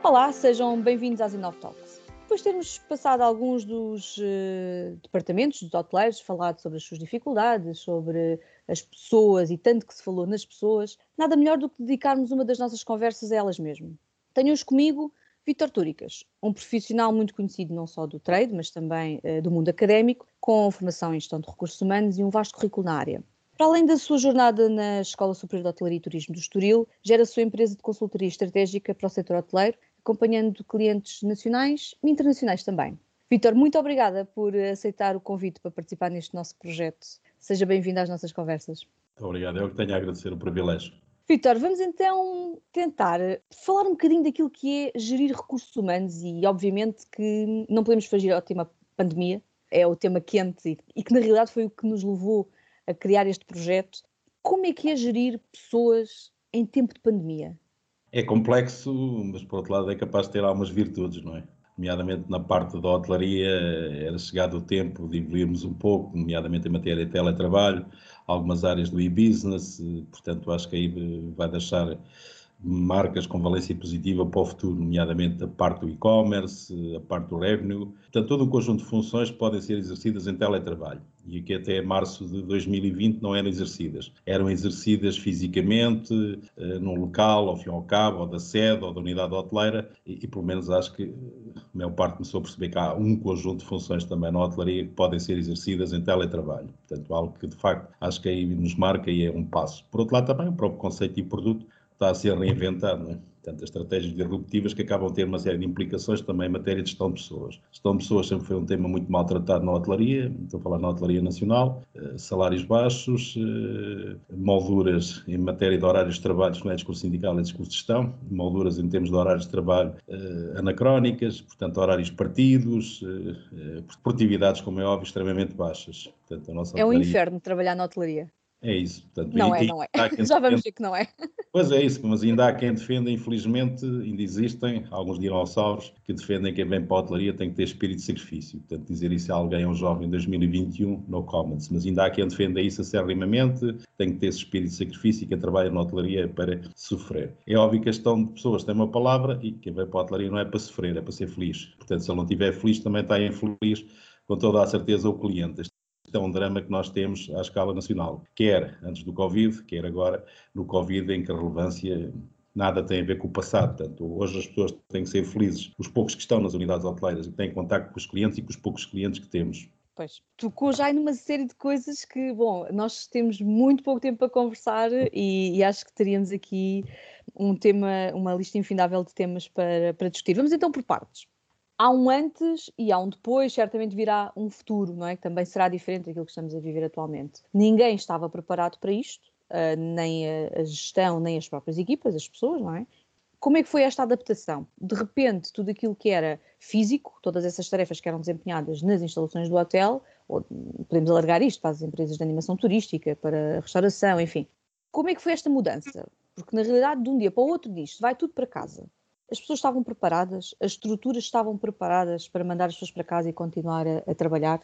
Olá, sejam bem-vindos às Inov Talks. Depois de termos passado alguns dos uh, departamentos dos hoteleiros, falado sobre as suas dificuldades, sobre as pessoas e tanto que se falou nas pessoas, nada melhor do que dedicarmos uma das nossas conversas a elas mesmo. Tenho hoje comigo Vítor Túricas, um profissional muito conhecido não só do trade, mas também uh, do mundo académico, com formação em gestão de recursos humanos e um vasto currículo na área. Para além da sua jornada na Escola Superior de Hotelaria e Turismo do Estoril, gera a sua empresa de consultoria estratégica para o setor hoteleiro, acompanhando clientes nacionais e internacionais também. Vitor, muito obrigada por aceitar o convite para participar neste nosso projeto. Seja bem-vindo às nossas conversas. Muito obrigado, eu que tenho a agradecer o privilégio. Vitor, vamos então tentar falar um bocadinho daquilo que é gerir recursos humanos e, obviamente, que não podemos fugir ao tema pandemia, é o tema quente e que, na realidade, foi o que nos levou a criar este projeto. Como é que é gerir pessoas em tempo de pandemia? É complexo, mas por outro lado é capaz de ter algumas virtudes, não é? Nomeadamente na parte da hotelaria, era chegado o tempo de evoluirmos um pouco, nomeadamente em matéria de teletrabalho, algumas áreas do e-business, portanto acho que aí vai deixar marcas com valência positiva para o futuro, nomeadamente a parte do e-commerce, a parte do revenue. Portanto, todo um conjunto de funções podem ser exercidas em teletrabalho e que até março de 2020 não eram exercidas. Eram exercidas fisicamente, eh, num local, ao fim e ao cabo, ou da sede, ou da unidade hoteleira, e, e pelo menos acho que a maior parte começou a perceber que há um conjunto de funções também na hotelaria que podem ser exercidas em teletrabalho. Portanto, algo que de facto acho que aí nos marca e é um passo. Por outro lado, também o próprio conceito e produto está a ser reinventado. Não é? Portanto, as estratégias disruptivas que acabam a ter uma série de implicações também em matéria de gestão de pessoas. Gestão de pessoas sempre foi um tema muito maltratado na hotelaria, estou a falar na hotelaria nacional, eh, salários baixos, eh, molduras em matéria de horários de trabalho, não é discurso sindical, é discurso de gestão, molduras em termos de horários de trabalho eh, anacrónicas, portanto, horários partidos, produtividades, como é óbvio, extremamente baixas. Portanto, é um inferno trabalhar na hotelaria. É isso. Portanto, não é, não é. Já vamos ver que não é. Pois é isso, mas ainda há quem defenda, infelizmente, ainda existem alguns dinossauros que defendem que quem vem para a hotelaria tem que ter espírito de sacrifício. Portanto, dizer isso a alguém, a um jovem em 2021, no comments. Mas ainda há quem defenda isso acerrimamente, tem que ter esse espírito de sacrifício e quem trabalha na hotelaria é para sofrer. É óbvio que a gestão de pessoas tem uma palavra e quem vem para a hotelaria não é para sofrer, é para ser feliz. Portanto, se ele não estiver feliz, também está infeliz com toda a certeza o cliente é um drama que nós temos à escala nacional, quer antes do Covid, quer agora no Covid, em que a relevância nada tem a ver com o passado. Portanto, hoje as pessoas têm que ser felizes, os poucos que estão nas unidades hoteleiras e têm contato com os clientes e com os poucos clientes que temos. Pois, tocou já numa série de coisas que, bom, nós temos muito pouco tempo para conversar e, e acho que teríamos aqui um tema, uma lista infindável de temas para, para discutir. Vamos então por partes há um antes e há um depois, certamente virá um futuro, não é? Que também será diferente daquilo que estamos a viver atualmente. Ninguém estava preparado para isto, uh, nem a, gestão, nem as próprias equipas, as pessoas, não é? Como é que foi esta adaptação? De repente, tudo aquilo que era físico, todas essas tarefas que eram desempenhadas nas instalações do hotel, ou podemos alargar isto para as empresas de animação turística, para a restauração, enfim. Como é que foi esta mudança? Porque na realidade, de um dia para o outro disto, vai tudo para casa as pessoas estavam preparadas, as estruturas estavam preparadas para mandar as pessoas para casa e continuar a, a trabalhar?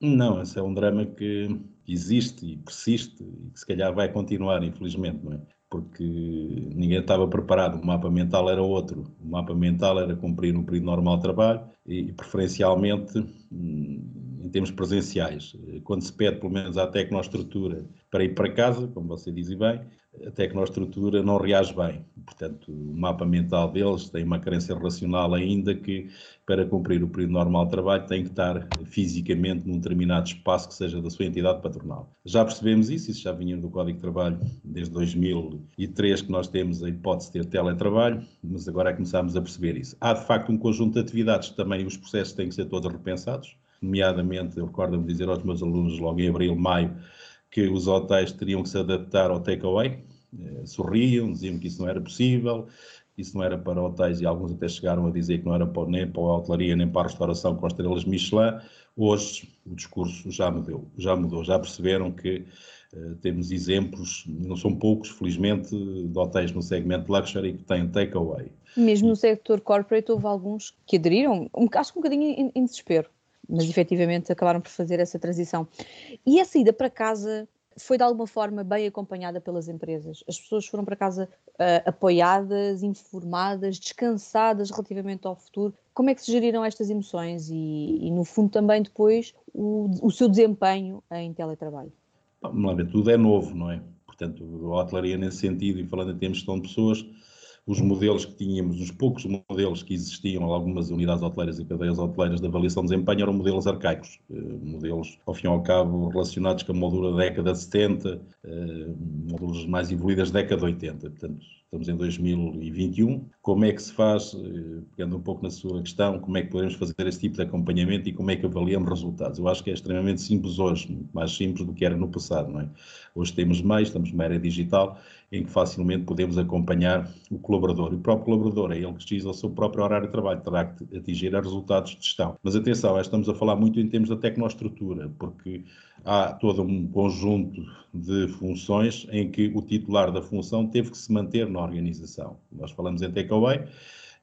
Não, esse é um drama que existe e persiste e que se calhar vai continuar, infelizmente, não é? Porque ninguém estava preparado, o mapa mental era outro. O mapa mental era cumprir um período normal de trabalho e, preferencialmente, hum, em termos presenciais. Quando se pede, pelo menos, à tecnoestrutura para ir para casa, como você diz bem, a tecnoestrutura não reage bem. Portanto, o mapa mental deles tem uma carência relacional ainda que, para cumprir o período normal de trabalho, tem que estar fisicamente num determinado espaço que seja da sua entidade patronal. Já percebemos isso, isso já vinha do Código de Trabalho desde 2003 que nós temos a hipótese de ter teletrabalho, mas agora é que começamos a perceber isso. Há, de facto, um conjunto de atividades que também os processos têm que ser todos repensados, nomeadamente, eu recordo-me dizer aos meus alunos logo em abril, maio, que os hotéis teriam que se adaptar ao takeaway, sorriam, diziam que isso não era possível, isso não era para hotéis e alguns até chegaram a dizer que não era nem para a hotelaria nem para a restauração com as estrelas Michelin. Hoje o discurso já mudou, já mudou, já perceberam que uh, temos exemplos, não são poucos, felizmente, de hotéis no segmento luxury que têm takeaway. Mesmo no setor corporate houve alguns que aderiram, acho que um bocadinho em, em desespero mas efetivamente acabaram por fazer essa transição. E a saída para casa foi de alguma forma bem acompanhada pelas empresas. As pessoas foram para casa uh, apoiadas, informadas, descansadas relativamente ao futuro. Como é que se geriram estas emoções e, e no fundo, também depois o, o seu desempenho em teletrabalho? Ver, tudo é novo, não é? Portanto, a hotelaria nesse sentido, e falando em termos de de pessoas, os modelos que tínhamos, os poucos modelos que existiam algumas unidades hoteleiras e cadeias hoteleiras de avaliação de desempenho eram modelos arcaicos, eh, modelos, ao fim e ao cabo, relacionados com a moldura da década de 70, eh, módulos mais evoluídas da década de 80. Portanto, estamos em 2021. Como é que se faz, eh, pegando um pouco na sua questão, como é que podemos fazer este tipo de acompanhamento e como é que avaliamos resultados? Eu acho que é extremamente simples hoje, mais simples do que era no passado, não é? Hoje temos mais, estamos numa era digital em que facilmente podemos acompanhar o colaborador. E o próprio colaborador é ele que diz ao seu próprio horário de trabalho, terá que atingir resultados de gestão. Mas atenção, estamos a falar muito em termos da tecnoestrutura, porque há todo um conjunto de funções em que o titular da função teve que se manter na organização. Nós falamos em takeaway,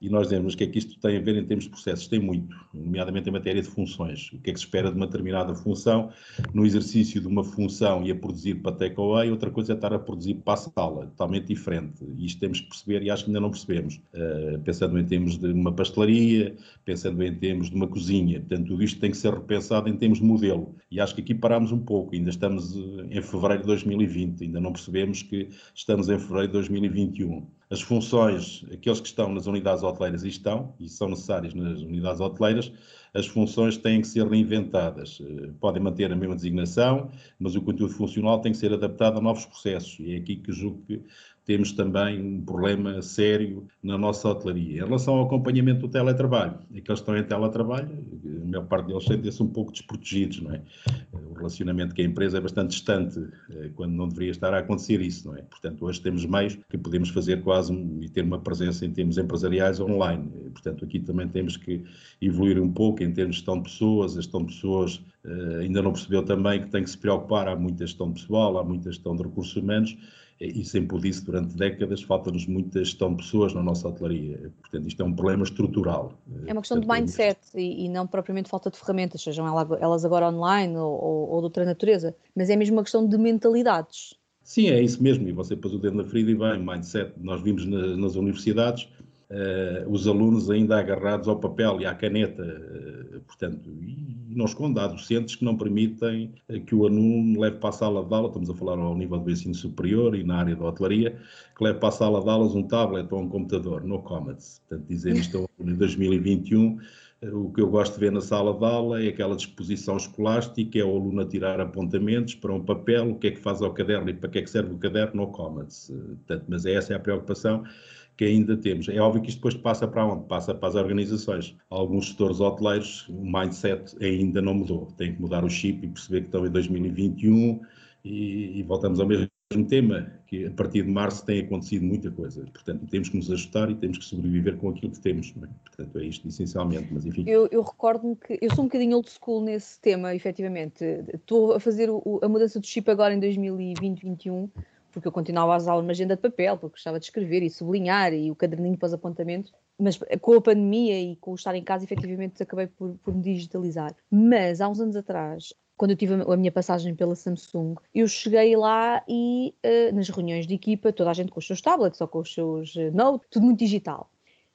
e nós dizemos o que é que isto tem a ver em termos de processos? Tem muito, nomeadamente em matéria de funções. O que é que se espera de uma determinada função no exercício de uma função e a produzir para takeaway, outra coisa é estar a produzir para a sala, totalmente diferente. E isto temos que perceber e acho que ainda não percebemos. Uh, pensando em termos de uma pastelaria, pensando em termos de uma cozinha. Portanto, tudo isto tem que ser repensado em termos de modelo. E acho que aqui parámos um pouco, ainda estamos eh, em fevereiro de 2020, ainda não percebemos que estamos em fevereiro de 2021 as funções, aqueles que estão nas unidades hoteleiras e estão, e são necessárias nas unidades hoteleiras, as funções têm que ser reinventadas. Eh, podem manter a mesma designação, mas o conteúdo funcional tem que ser adaptado a novos processos. E é aqui que julgo que temos também um problema sério na nossa hotelaria. Em relação ao acompanhamento do teletrabalho, aqueles que estão em teletrabalho, a maior parte deles sentem-se um pouco desprotegidos, não é? Relacionamento com a empresa é bastante distante, eh, quando não deveria estar a acontecer isso, não é? Portanto, hoje temos meios que podemos fazer quase e ter uma presença em termos empresariais online. Portanto, aqui também temos que evoluir um pouco em termos de gestão de pessoas, a gestão de pessoas eh, ainda não percebeu também que tem que se preocupar, há muita gestão pessoal, há muita gestão de recursos humanos, e sempre o disse durante décadas, falta-nos muita gestão de pessoas na nossa hotelaria. Portanto, isto é um problema estrutural. É uma questão Portanto, de mindset e, e, não propriamente falta de ferramentas, sejam elas agora online ou, ou, ou de outra natureza, mas é mesmo uma questão de mentalidades. Sim, é isso mesmo, e você pôs o dedo na ferida e bem, mindset. Nós vimos nas, nas universidades uh, os alunos ainda agarrados ao papel e à caneta, uh, portanto, e não esconde, há docentes que não permitem uh, que o aluno leve para a sala de aula, estamos a falar ao nível do ensino superior e na área da hotelaria, que leve para a sala de aulas um tablet ou um computador, no comments. Portanto, dizemos que em 2021 o que eu gosto de ver na sala de aula é aquela disposição escolástica, é o aluno a tirar apontamentos para um papel, o que é que faz ao caderno e para que é que serve o caderno, no comments. Mas essa é a preocupação que ainda temos. É óbvio que isto depois passa para onde? Passa para as organizações. Alguns setores hoteleiros, o mindset ainda não mudou. Tem que mudar o chip e perceber que estão em 2021 e, e voltamos ao mesmo tema, que a partir de março tem acontecido muita coisa. Portanto, temos que nos ajustar e temos que sobreviver com aquilo que temos. É? Portanto, é isto essencialmente, mas enfim. Eu, eu recordo-me que eu sou um bocadinho old school nesse tema, efetivamente. Estou a fazer o, a mudança do chip agora em 2020-2021 porque eu continuava a usar uma agenda de papel, porque gostava de escrever e sublinhar e o caderninho para os apontamentos, mas com a pandemia e com o estar em casa, efetivamente acabei por, por me digitalizar. Mas há uns anos atrás, quando eu tive a minha passagem pela Samsung, eu cheguei lá e uh, nas reuniões de equipa, toda a gente com os seus tablets ou com os seus uh, notes, tudo muito digital.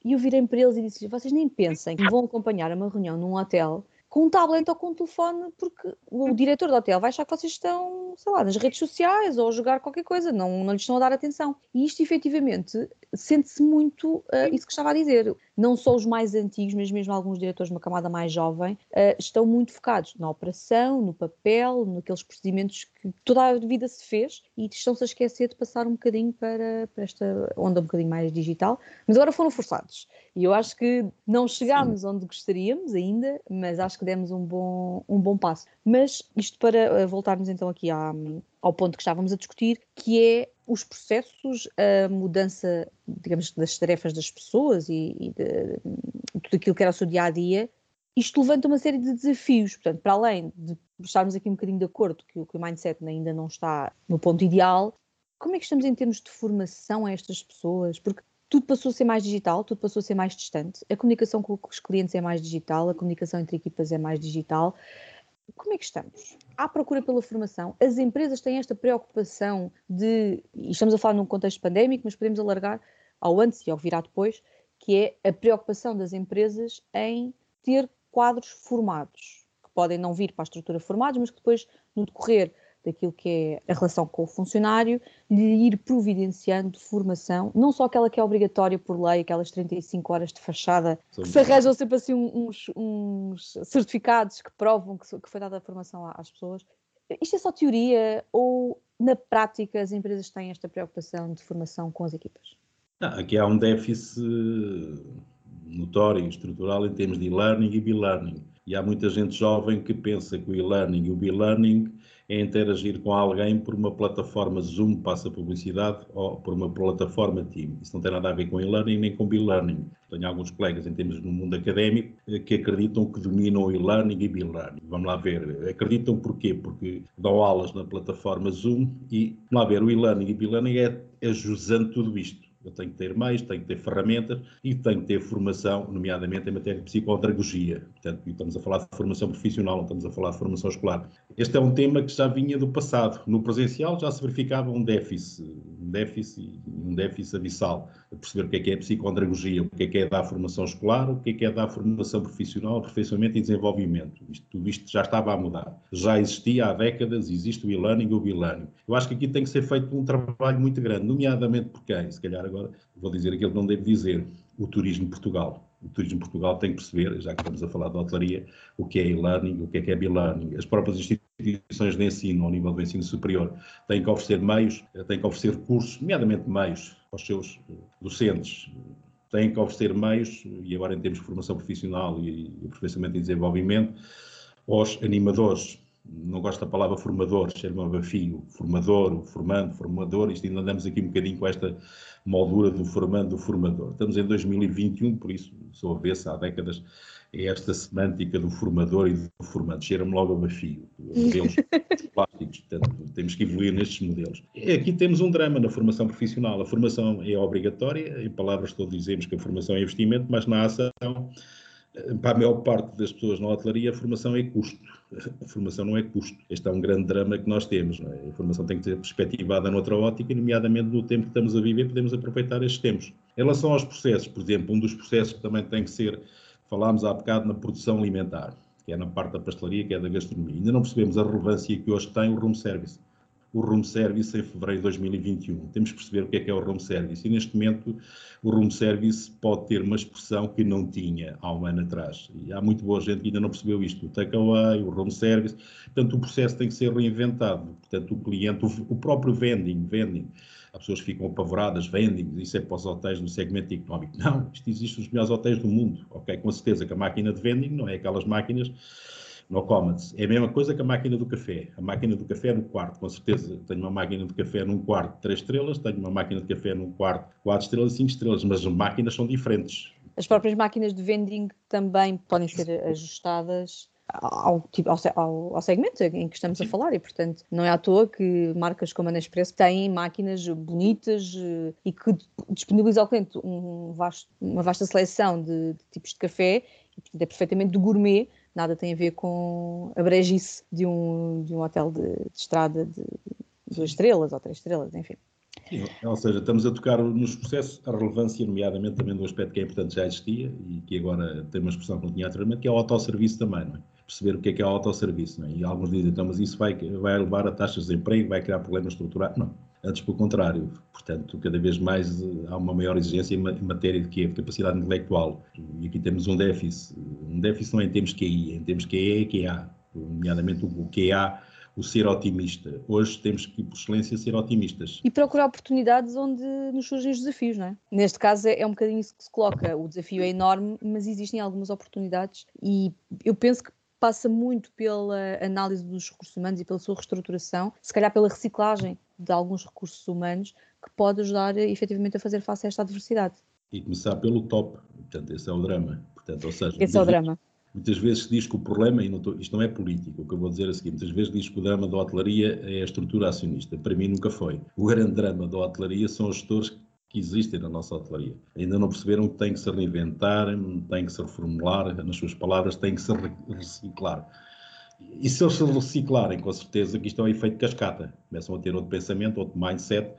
E eu virei para eles e disse: vocês nem pensem que vão acompanhar uma reunião num hotel com um tablet ou com um telefone, porque o diretor do hotel vai achar que vocês estão, sei lá, nas redes sociais ou a jogar qualquer coisa, não, não lhes estão a dar atenção. E isto, efetivamente, sente-se muito uh, isso que estava a dizer. Não só os mais antigos, mas mesmo alguns diretores de uma camada mais jovem, uh, estão muito focados na operação, no papel, naqueles procedimentos que toda a vida se fez e estão-se a esquecer de passar um bocadinho para, para esta onda um bocadinho mais digital, mas agora foram forçados. E eu acho que não chegámos Sim. onde gostaríamos ainda, mas acho que demos um bom, um bom passo. Mas isto para eh, voltarmos então aqui à, ao ponto que estávamos a discutir, que é os processos, a mudança, digamos, das tarefas das pessoas e, e de, tudo aquilo que era o seu dia a dia, isto levanta uma série de desafios. Portanto, para além de estarmos aqui um bocadinho de acordo que, que o mindset ainda não está no ponto ideal, como é que estamos em termos de formação a estas pessoas? Porque tudo passou a ser mais digital, tudo passou a ser mais distante. A comunicação com os clientes é mais digital, a comunicação entre equipas é mais digital como é que estamos? Há procura pela formação? As empresas têm esta preocupação de, e estamos a falar num contexto pandémico, mas podemos alargar ao antes e ao virar depois, que é a preocupação das empresas em ter quadros formados, que podem não vir para a estrutura formados, mas que depois, no decorrer daquilo que é a relação com o funcionário, lhe ir providenciando formação, não só aquela que é obrigatória por lei, aquelas 35 horas de fachada, Sim. que se arranjam sempre assim uns, uns certificados que provam que, que foi dada a formação às pessoas. Isto é só teoria ou na prática as empresas têm esta preocupação de formação com as equipas? Não, aqui há um déficit notório, estrutural em termos de e-learning e be-learning. E há muita gente jovem que pensa que o e-learning e o be-learning é interagir com alguém por uma plataforma Zoom, passa publicidade, ou por uma plataforma Team. Isso não tem nada a ver com e-learning nem com be-learning. Tenho alguns colegas em termos no mundo académico eh, que acreditam que dominam e-learning e be-learning. Vamos lá ver. Acreditam porquê? Porque dão aulas na plataforma Zoom e, vamos lá ver, o e-learning e be-learning é, é jusante tudo isto eu tenho que ter meios, tenho que ter ferramentas e tenho que ter formação, nomeadamente em matéria de psicodragogia. Portanto, estamos a falar de formação profissional, não estamos a falar de formação escolar. Este é um tema que já vinha do passado. No presencial já se verificava um déficit, um déficit, um déficit abissal, a perceber o que é que é psicodragogia, o que é que é dar formação escolar, o que é que é dar formação profissional, aperfeiçoamento e desenvolvimento. Isto, tudo isto já estava a mudar. Já existia há décadas, existe o e-learning e o e-learning. Eu acho que aqui tem que ser feito um trabalho muito grande, nomeadamente por quem? Se calhar agora agora vou dizer aquilo que não devo dizer, o turismo Portugal. O turismo Portugal tem que perceber, já que estamos a falar de hotelaria, o que é e-learning, o que é que é e-learning. As próprias instituições de ensino, ao nível do ensino superior, têm que oferecer meios, têm que oferecer cursos, nomeadamente meios, aos seus docentes, têm que oferecer meios, e agora em termos de formação profissional e aperfeiçoamento e desenvolvimento, aos animadores, não gosto da palavra formador, cheiro-me a bafio, formador, formando, formador, isto ainda andamos aqui um bocadinho com esta moldura do formando, do formador. Estamos em 2021, por isso sou avessa há décadas é esta semântica do formador e do formando, cheira-me logo a bafio, modelos plásticos, portanto temos que evoluir nestes modelos. Aqui temos um drama na formação profissional, a formação é obrigatória, em palavras todos dizemos que a formação é investimento, mas na ação para a maior parte das pessoas na hotelaria, a formação é custo. A formação não é custo. Este é um grande drama que nós temos. É? A formação tem que ser perspectivada noutra ótica, nomeadamente no tempo que estamos a viver, podemos aproveitar estes tempos. Em relação aos processos, por exemplo, um dos processos que também tem que ser, falámos há bocado na produção alimentar, que é na parte da pastelaria, que é da gastronomia. Ainda não percebemos a relevância que hoje tem o room service o room service em fevereiro de 2021. Temos que perceber o que é que é o room service. E neste momento o room service pode ter uma expressão que não tinha há um ano atrás. E há muito boa gente que ainda não percebeu isto. O takeaway, o room service. Portanto, o processo tem que ser reinventado. Portanto, o cliente, o, próprio vending, vending. As pessoas ficam apavoradas, vending, isso é para os hotéis no segmento económico. Não, isto existe nos melhores hotéis do mundo. Ok, com certeza que a máquina de vending não é aquelas máquinas no Commons. É a mesma coisa que a máquina do café. A máquina do café é no quarto, com certeza. Tenho uma máquina de café num quarto, três estrelas, tenho uma máquina de café num quarto, quatro estrelas e cinco estrelas, mas as máquinas são diferentes. As próprias máquinas de vending também podem ser ajustadas ao, tipo, ao, ao, segmento em que estamos a falar e, portanto, não é à toa que marcas como a Nespresso têm máquinas bonitas eh, e que disponibilizam ao cliente um vasto, uma vasta seleção de, de tipos de café e é perfeitamente de gourmet nada tem a ver com a brejice de um, de um hotel de, de estrada de duas estrelas ou três estrelas, enfim. Ou seja, estamos a tocar nos processos a relevância, nomeadamente também do aspecto que é importante já existia e que agora tem uma expressão que não tinha anteriormente, que é o autosserviço também, não é? Perceber o que é que é o autosserviço, não é? E alguns dizem, então, mas isso vai, vai levar a taxas de desemprego, vai criar problemas estruturais. Não, antes pelo contrário. Portanto, cada vez mais eh, há uma maior exigência em matéria de, quê? de capacidade intelectual. E aqui temos um déficit. Um déficit não é em termos QI, é em termos QE e QA. Nomeadamente o QA o ser otimista. Hoje temos que, por excelência, ser otimistas. E procurar oportunidades onde nos surgem os desafios, não é? Neste caso é, é um bocadinho isso que se coloca. O desafio é enorme, mas existem algumas oportunidades e eu penso que passa muito pela análise dos recursos humanos e pela sua reestruturação, se calhar pela reciclagem de alguns recursos humanos, que pode ajudar efetivamente a fazer face a esta adversidade. E começar pelo top, portanto, esse é o drama. Portanto, ou seja, esse é o drama. Muitas vezes se diz que o problema, e não estou, isto não é político, o que eu vou dizer é o seguinte, muitas vezes diz que o drama da hotelaria é a estrutura acionista. Para mim nunca foi. O grande drama da hotelaria são os gestores que existem na nossa hotelaria. Ainda não perceberam que tem que se reinventar, tem que se reformular, nas suas palavras, tem que se reciclar. E se eles se reciclarem, com certeza que isto é um efeito cascata. Começam a ter outro pensamento, outro mindset,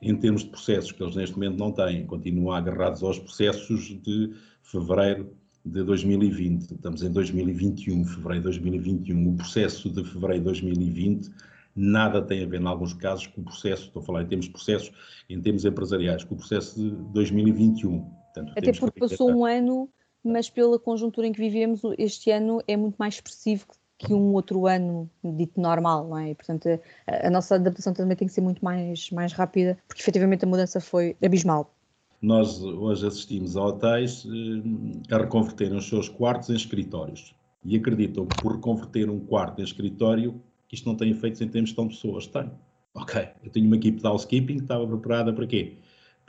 em termos de processos que eles neste momento não têm. Continuam agarrados aos processos de fevereiro de 2020. Estamos em 2021, fevereiro de 2021. O processo de fevereiro de 2020 nada tem a ver, em alguns casos, com o processo, estou a falar em termos de processos, em termos empresariais, com o processo de 2021. Portanto, Até porque passou um ano, mas pela conjuntura em que vivemos, este ano é muito mais expressivo que um outro ano dito normal, não é? E, portanto, a, a, nossa adaptação também tem que ser muito mais, mais rápida, porque efetivamente a mudança foi abismal. Nós hoje assistimos a hotéis eh, a reconverterem os seus quartos em escritórios e acreditam que por reconverter um quarto em escritório, isto não tem efeitos em termos de tão pessoas. Tem. Ok, eu tenho uma equipe de housekeeping que estava preparada para quê?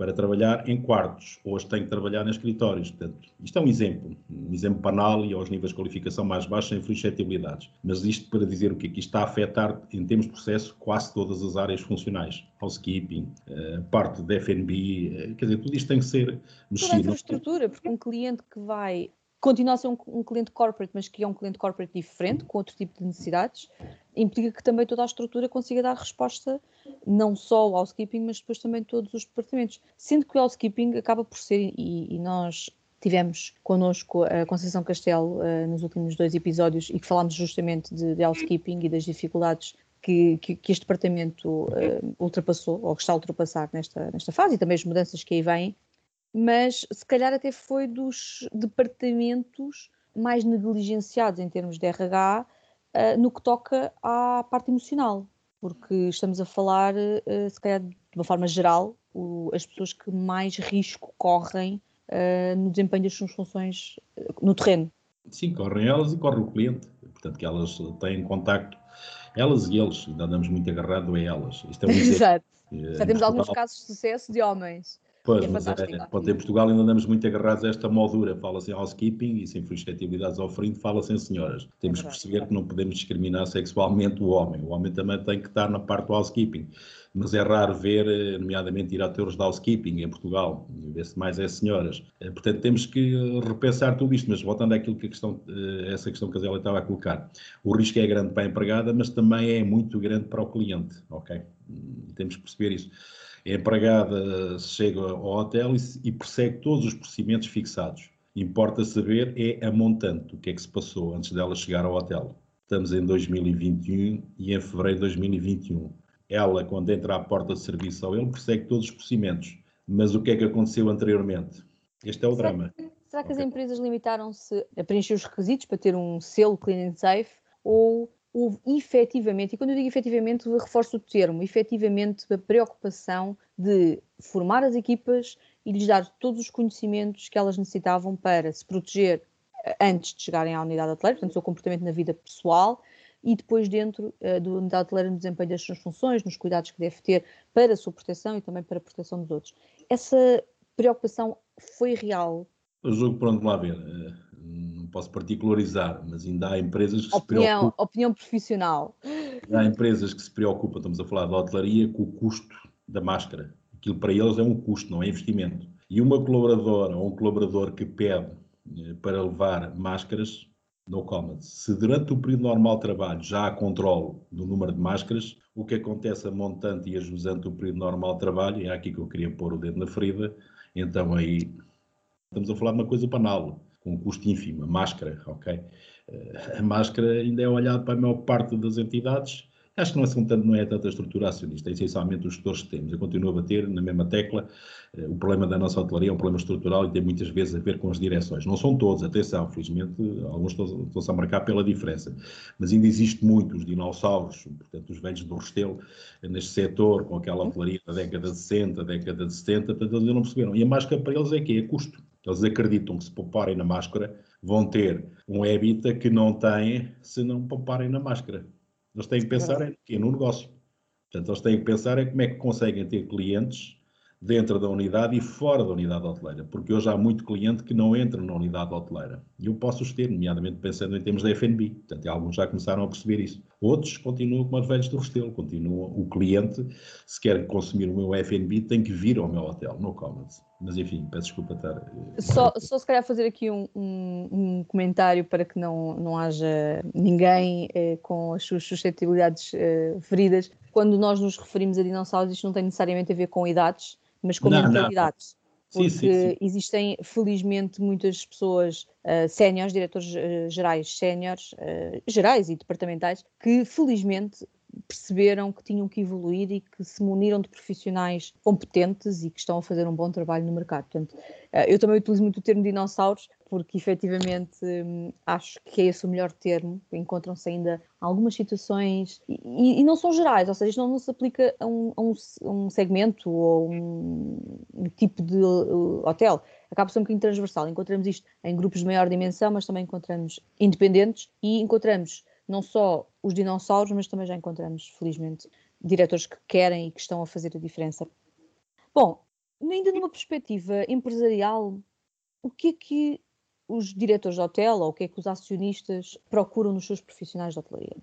Para trabalhar em quartos, hoje tem que trabalhar em escritórios. Portanto, isto é um exemplo, um exemplo banal e aos níveis de qualificação mais baixos, sem suscetibilidades. Mas isto para dizer o que isto está a afetar, em termos de processo, quase todas as áreas funcionais. Housekeeping, uh, parte de FNB, eh, quer dizer, tudo isto tem que ser mexido. Toda a infraestrutura, porque um cliente que vai continua a ser um, um, cliente corporate, mas que é um cliente corporate diferente, com outro tipo de necessidades, implica que também toda a estrutura consiga dar resposta não só ao housekeeping, mas depois também todos os departamentos. Sendo que o housekeeping acaba por ser, e, e nós tivemos connosco a Conceição Castelo uh, nos últimos dois episódios e que falámos justamente de, de housekeeping e das dificuldades que, que, que este departamento uh, ultrapassou, ou que está a ultrapassar nesta, nesta fase, e também as mudanças que aí vêm, mas se calhar até foi dos departamentos mais negligenciados em termos de RH uh, no que toca à parte emocional, porque estamos a falar, uh, se calhar de uma forma geral, o, as pessoas que mais risco correm uh, no desempenho das suas funções no terreno. Sim, correm elas e corre o cliente, portanto que elas têm contacto, elas e eles, ainda andamos muito agarrados a elas. Isto é um Exato. Já temos alguns casos de sucesso de homens Pois, é mas é, pode em Portugal ainda andamos muito agarrados a esta moldura. Fala-se em housekeeping e sem suscetibilidades ao frim, fala-se em senhoras. Temos é que perceber que não podemos discriminar sexualmente o homem. O homem também tem que estar na parte do housekeeping. Mas é raro ver, eh, nomeadamente, diretores de housekeeping em Portugal. Vê-se mais é senhoras. Eh, portanto, temos que repensar tudo isto. Mas voltando àquilo que a questão, eh, essa questão que a Zélia estava a colocar. O risco é grande para a empregada, mas também é muito grande para o cliente. Ok? Temos que perceber isso. A empregada chega ao hotel e, e persegue todos os procedimentos fixados. Importa saber é a montante, o que é que se passou antes dela chegar ao hotel. Estamos em 2021 e em fevereiro de 2021. Ela, quando entra à porta de serviço ao ele, persegue todos os procedimentos. Mas o que é que aconteceu anteriormente? Este é o será drama. Que, será que okay. as empresas limitaram-se a preencher os requisitos para ter um selo clean and safe ou houve efetivamente, e quando eu digo efetivamente, reforço o termo, efetivamente a preocupação de formar as equipas e lhes dar todos os conhecimentos que elas necessitavam para se proteger eh, antes de chegarem à unidade hoteleira, portanto, o seu comportamento na vida pessoal e depois dentro uh, da unidade hoteleira no desempenho das suas funções, nos cuidados que deve ter para a sua proteção e também para a proteção dos outros. Essa preocupação foi real? Eu julgo, pronto, lá ver. Não posso particularizar, mas ainda há empresas que opinião, se preocupam. Opinião profissional. Há empresas que se preocupam, estamos a falar da hotelaria, com o custo da máscara. Aquilo para eles é um custo, não é investimento. E uma colaboradora ou um colaborador que pede eh, para levar máscaras, no comment. Se durante o período normal de trabalho já há controle do número de máscaras, o que acontece a montante e a jusante do período normal de trabalho, é aqui que eu queria pôr o dedo na ferida, então aí estamos a falar de uma coisa banal com um custo ínfimo, a máscara, ok? Eh, a máscara ainda é olhada para a maior parte das entidades. Acho que não é, tanto, não é tanta estrutura acionista, é essencialmente os gestores que temos. Eu continuo a bater na mesma tecla. Eh, o problema da nossa hotelaria é um problema estrutural e tem muitas vezes a ver com as direções. Não são todos, atenção, felizmente alguns estão-se a marcar pela diferença. Mas ainda existe muito os dinossauros, portanto os velhos do Restelo, neste setor, com aquela hotelaria da década de 60, década de 70, portanto eles não perceberam. E a máscara para eles é que é custo. Eles acreditam que se pouparem na máscara vão ter um EBITDA que não têm se não pouparem na máscara. Eles têm que pensar é, é no negócio. Portanto, eles têm que pensar é como é que conseguem ter clientes dentro da unidade e fora da unidade hoteleira, porque hoje há muito cliente que não entra na unidade hoteleira. E eu posso os ter, nomeadamente pensando em termos da FNB. Portanto, alguns já começaram a perceber isso. Outros continuam como os velhos do Restelo, continuam. O cliente, se quer consumir o meu FNB, tem que vir ao meu hotel, no Commons. Mas enfim, peço desculpa estar. Eh, só, só se calhar fazer aqui um, um, um comentário para que não, não haja ninguém eh, com as suas suscetibilidades eh, feridas. Quando nós nos referimos a dinossauros, isto não tem necessariamente a ver com idades, mas com não, mentalidades. Não. Porque sim, sim, sim. existem, felizmente, muitas pessoas uh, séniores, diretores uh, gerais séniores, uh, gerais e departamentais, que felizmente perceberam que tinham que evoluir e que se muniram de profissionais competentes e que estão a fazer um bom trabalho no mercado. Portanto, eh, eu também utilizo muito o termo dinossauros porque efetivamente hum, acho que é esse o melhor termo. Encontram-se ainda algumas situações e, e, não são gerais, ou seja, isto não, não se aplica a um, a um, um segmento ou um, um tipo de uh, hotel. Acaba por ser um bocadinho transversal. Encontramos isto em grupos de maior dimensão, mas também encontramos independentes e encontramos não só os dinossauros, mas também já encontramos, felizmente, diretores que querem e que estão a fazer a diferença. Bom, ainda numa perspectiva empresarial, o que é que os diretores de hotel ou o que é que os acionistas procuram nos seus profissionais de hotelaria?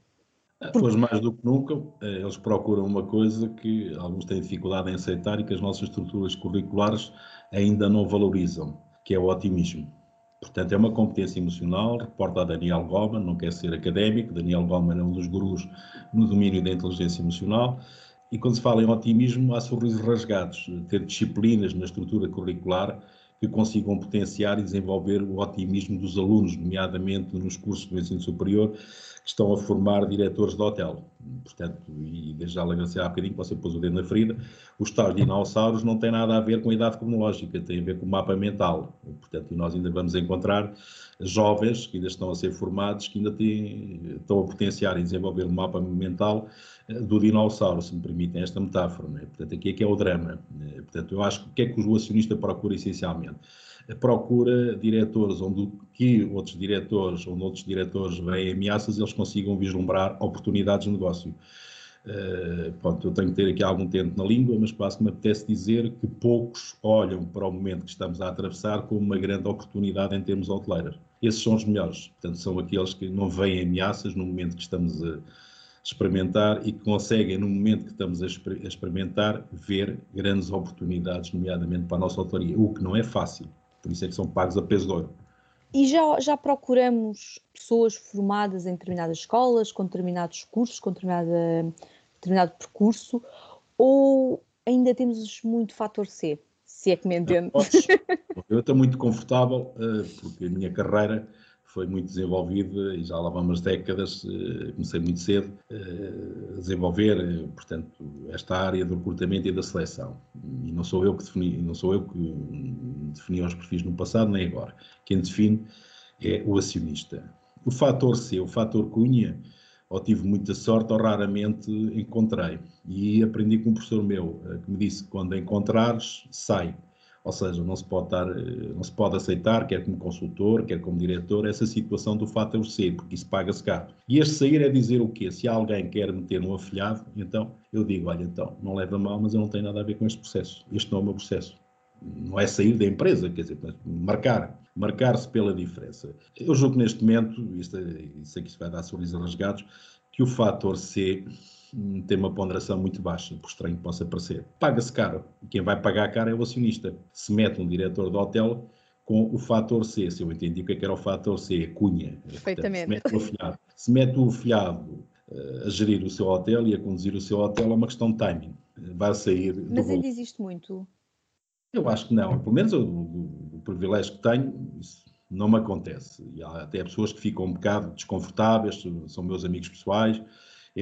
Porque... Hoje, mais do que nunca, eh, eles procuram uma coisa que alguns têm dificuldade em aceitar e que as nossas estruturas curriculares ainda não valorizam, que é o otimismo. Portanto, é uma competência emocional, reporta a Daniel Goleman, não quer ser académico, Daniel Goleman é um dos gurus no domínio da inteligência emocional, e quando se fala em otimismo, há sorrisos rasgados, ter disciplinas na estrutura curricular que consigam potenciar e desenvolver o otimismo dos alunos, nomeadamente nos cursos do ensino superior, que estão a formar diretores de hotel. Portanto, e desde já agradecer há bocadinho que você pôs o dedo na ferida, os tais dinossauros não têm nada a ver com a idade cronológica, têm a ver com o mapa mental. Portanto, nós ainda vamos encontrar jovens que ainda estão a ser formados, que ainda têm, estão a potenciar e desenvolver o mapa mental eh, do dinossauro, se me permitem esta metáfora. Né? Portanto, aqui é que é o drama. Né? Portanto, eu acho que o que é que o acionista procura essencialmente? Procura diretores onde que outros diretores, onde outros diretores veem ameaças, eles consigam vislumbrar oportunidades de negócio. Uh, pronto, eu tenho que ter aqui algum tempo na língua, mas quase que me apetece dizer que poucos olham para o momento que estamos a atravessar como uma grande oportunidade em termos hoteleiros. Esses são os melhores, portanto, são aqueles que não veem ameaças no momento que estamos a experimentar e que conseguem, no momento que estamos a, experimentar, ver grandes oportunidades, nomeadamente para a nossa hotelaria, o que não é fácil. Por isso é que são pagos a peso de ouro. E já, já procuramos pessoas formadas em determinadas escolas, com determinados cursos, com determinada, determinado percurso, ou ainda temos muito fator C, se é que me entende? Eu estou muito confortável, eh, porque a minha carreira foi muito desenvolvida e já lá vamos décadas, eh, comecei muito cedo eh, a desenvolver, eh, portanto, esta área do recrutamento e da seleção. E não sou eu que defini, não sou eu que defini os perfis no passado nem agora. Quem define é o acionista. O fator C, o fator Cunha, ou tive muita sorte ou raramente encontrei. E aprendi com um professor meu que me disse quando encontrares, sai ou seja, não se pode, eh, não se pode aceitar, quer como consultor, quer como diretor, essa situação do fator C, porque isso paga-se caro. E este sair é dizer o quê? Se alguém quer meter um afilhado, então eu digo, olha, então, não leva mal, mas eu não tenho nada a ver com este processo. Este não é o meu processo. Não é sair da empresa, quer dizer, marcar, marcar-se pela diferença. Eu julgo que neste momento, isto, isso aqui se vai dar sorrisos rasgados, que o fator C tem uma ponderação muito baixa, por estranho que possa parecer. Paga-se caro. Quem vai pagar caro é o acionista. Se mete um diretor de hotel com o fator C, se eu entendi o que, é que era o fator C, a cunha. Perfeitamente. se mete o afilhado, se mete o afilhado uh, a gerir o seu hotel e a conduzir o seu hotel, é uma questão de timing. Vai sair. Mas ainda existe muito. Eu acho que não. Pelo menos o privilégio que tenho, isso não me acontece. E há até pessoas que ficam um bocado desconfortáveis, são meus amigos pessoais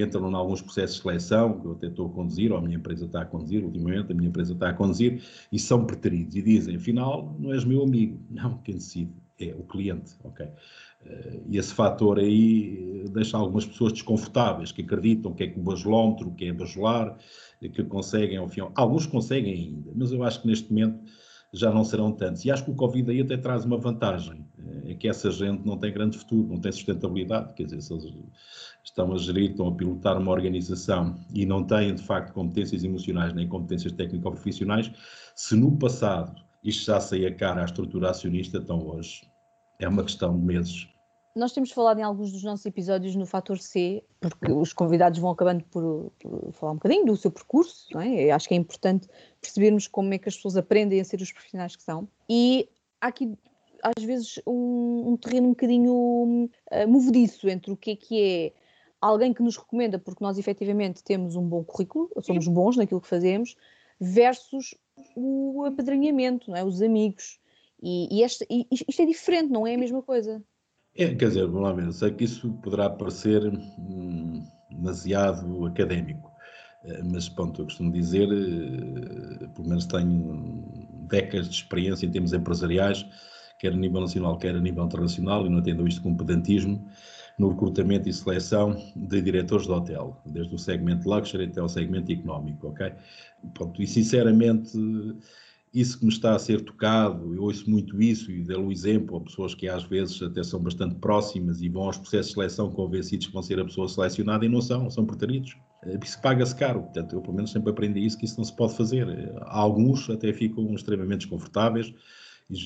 entram em alguns processos de seleção, que eu até estou a conduzir, ou a minha empresa está a conduzir, ultimamente a minha empresa está a conduzir, e são preteridos e dizem, afinal, não és meu amigo. Não, quem decide é o cliente, ok? Uh, e esse fator aí eh, deixa algumas pessoas desconfortáveis, que acreditam que é o bajulómetro, que é bajular, que conseguem, ao fim, alguns conseguem ainda, mas eu acho que neste momento já não serão tantos. E acho que o Covid aí até traz uma vantagem, é que essa gente não tem grande futuro, não tem sustentabilidade, quer dizer, estão a gerir, estão a pilotar uma organização e não têm, de facto, competências emocionais nem competências técnico-profissionais, se no passado isto já saía cara à estrutura acionista, então hoje é uma questão de meses. nós temos falado em alguns dos nossos episódios no Fator C, porque os convidados vão acabando por, por falar um bocadinho do seu percurso, não é? Eu acho que é importante percebermos como é que as pessoas aprendem a ser os profissionais que são. E há aqui, às vezes, um, um terreno um bocadinho uh, movediço entre o que é que é alguém que nos recomenda porque nós efetivamente temos um bom currículo, somos bons naquilo que fazemos, versus o apadrinhamento, não é? os amigos. E, e, este, e isto é diferente, não é a mesma coisa. É, quer dizer, vamos lá ver, sei que isso poderá parecer hum, demasiado académico, eh, mas pronto, eu costumo dizer, eh, pelo menos tenho décadas de experiência em termos empresariais, quer a nível nacional, quer a nível internacional, e não atendo isto com pedantismo, no recrutamento e seleção de diretores de hotel, desde o segmento luxury até o segmento económico, ok? Pronto, e sinceramente isso que me está a ser tocado, eu ouço muito isso e dou o exemplo a pessoas que às vezes até são bastante próximas e vão aos processos de seleção convencidos que vão ser a pessoa selecionada e não são, são preteridos. Eh, isso paga-se caro, portanto, eu pelo menos sempre aprendi isso, que isso não se pode fazer. Alguns até ficam extremamente desconfortáveis,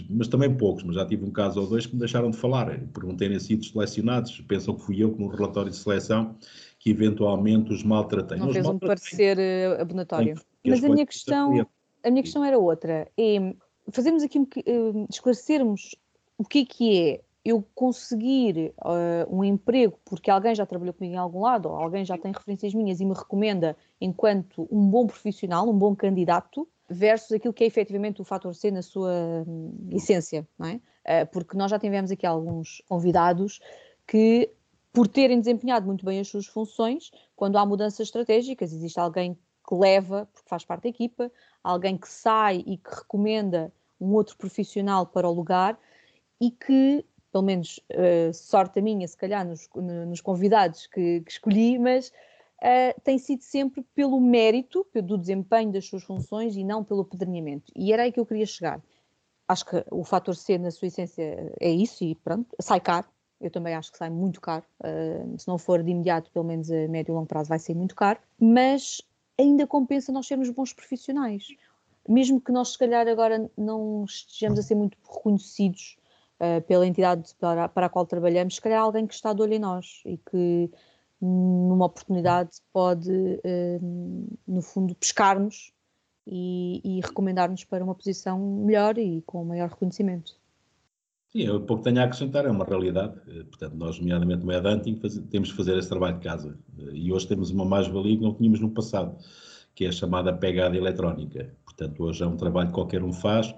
mas também poucos, mas já tive um caso ou dois que me deixaram de falar, por não terem sido selecionados, pensam que fui eu que no relatório de seleção que eventualmente os maltratei. Não, não fez um parecer eh, abonatório. Mas a minha questão a minha questão era outra. É fazermos aqui um, uh, esclarecermos o que é que é eu conseguir uh, um emprego porque alguém já trabalhou comigo em algum lado, ou alguém já tem referências minhas e me recomenda enquanto um bom profissional, um bom candidato, versus aquilo que é efetivamente o fator C na sua um, essência, não é? Uh, porque nós já tivemos aqui alguns convidados que, por terem desempenhado muito bem as suas funções, quando há mudanças estratégicas, existe alguém que leva, porque faz parte da equipa, alguém que sai e que recomenda um outro profissional para o lugar e que, pelo menos uh, sorte a minha, se calhar nos, nos convidados que, que, escolhi, mas uh, tem sido sempre pelo mérito do desempenho das suas funções e não pelo pedrinhamento. E era aí que eu queria chegar. Acho que o fator C, na sua essência, é isso e pronto, sai caro. Eu também acho que sai muito caro. Uh, se não for de imediato, pelo menos a médio e longo prazo, vai ser muito caro. Mas ainda compensa nós sermos bons profissionais. Mesmo que nós, se calhar, agora não estejamos a ser muito reconhecidos uh, pela entidade para, para, a qual trabalhamos, se calhar alguém que está de olho em nós e que, numa oportunidade, pode, uh, no fundo, pescar-nos e, e recomendar-nos para uma posição melhor e com maior reconhecimento. Sim, eu pouco tenho a acrescentar, é uma realidade. Eh, portanto, nós, nomeadamente no Edanting, temos que fazer esse trabalho de casa. Eh, e hoje temos uma mais-valia que não tínhamos no passado, que é a chamada pegada eletrónica. Portanto, hoje é um trabalho que qualquer um faz,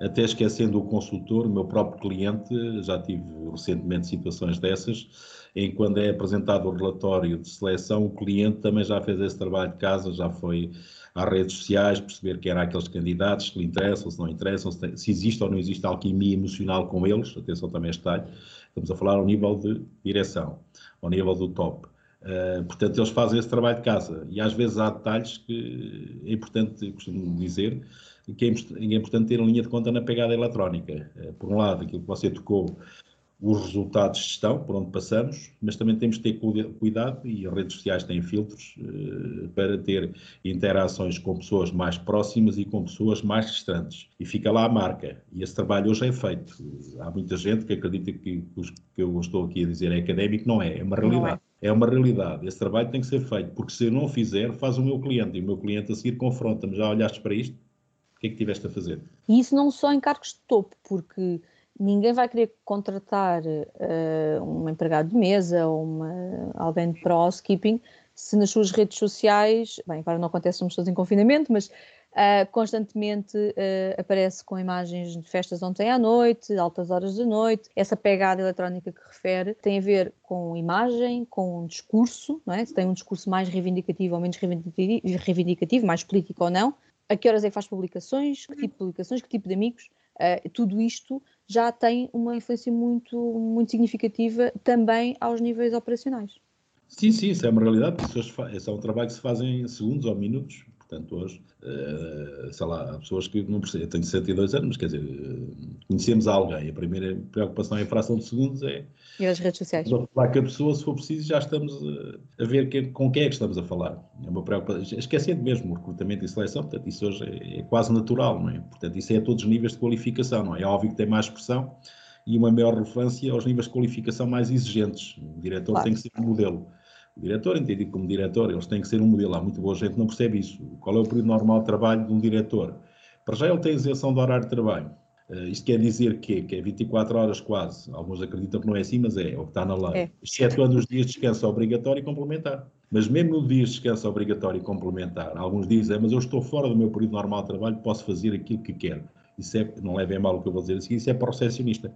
até esquecendo o consultor, o meu próprio cliente, já tive recentemente situações dessas, em quando é apresentado o relatório de seleção, o cliente também já fez esse trabalho de casa, já foi às redes sociais, perceber quem eram aqueles candidatos, se lhe interessam, se não interessam, se, tem, se existe ou não existe alquimia emocional com eles, atenção também este detalhe, estamos a falar ao nível de direção, ao nível do top. Uh, portanto, eles fazem esse trabalho de casa e às vezes há detalhes que é importante, costumo dizer, que é, é importante ter linha de conta na pegada eletrónica. Uh, por um lado, aquilo que você tocou, os resultados estão, por onde passamos, mas também temos de ter cuidado, e as redes sociais têm filtros, uh, para ter interações com pessoas mais próximas e com pessoas mais distantes. E fica lá a marca. E esse trabalho hoje é feito. Há muita gente que acredita que o que eu estou aqui a dizer é académico, não é, é uma realidade. É. uma realidade. Esse trabalho tem que ser feito, porque se eu não fizer, faz o meu cliente, e o meu cliente a seguir confronta-me. Já olhaste para isto? O que é que tiveste a fazer? E isso não só em cargos de topo, porque ninguém vai querer contratar uh, um empregado de mesa ou uma, alguém de housekeeping se nas suas redes sociais, bem, agora não acontece, somos todos em confinamento, mas uh, constantemente uh, aparece com imagens de festas ontem à noite, altas horas da noite. Essa pegada eletrónica que refere tem a ver com imagem, com discurso, não é? se tem um discurso mais reivindicativo ou menos reivindicativo, mais político ou não. A que horas é que faz publicações? Que tipo de publicações? Que tipo de amigos? Uh, tudo isto já tem uma influência muito, muito significativa também aos níveis operacionais. Sim, sim, isso é uma realidade. Isso é um trabalho que se faz em segundos ou minutos. Portanto, hoje, uh, sei lá, há pessoas que não percebem. Eu tenho 62 anos, mas quer dizer, conhecemos alguém. A primeira preocupação em fração de segundos é. E as redes sociais. Falar com a pessoa, se for preciso, já estamos a, a ver que, com quem é que estamos a falar. É uma preocupação. Esquecendo mesmo o recrutamento e seleção, portanto, isso hoje é, é, quase natural, não é? Portanto, isso é a todos os níveis de qualificação, não é? É óbvio que tem mais pressão e uma maior relevância aos níveis de qualificação mais exigentes. O diretor claro. tem que ser um modelo. Diretor, entendido como diretor, eles têm que ser um modelo. Há muito boa gente que não percebe isso. Qual é o período normal de trabalho de um diretor? Para já ele tem isenção do horário de trabalho. Uh, isto quer dizer que, que é 24 horas quase. Alguns acreditam que não é assim, mas é, é o que está na lei. É. Excetuando os dias de descanso obrigatório e complementar. Mas mesmo no dia de descanso obrigatório e complementar, alguns dizem, mas eu estou fora do meu período normal de trabalho, posso fazer aquilo que quero. Isso é, não levem mal o que eu vou dizer assim, isso é recepcionista.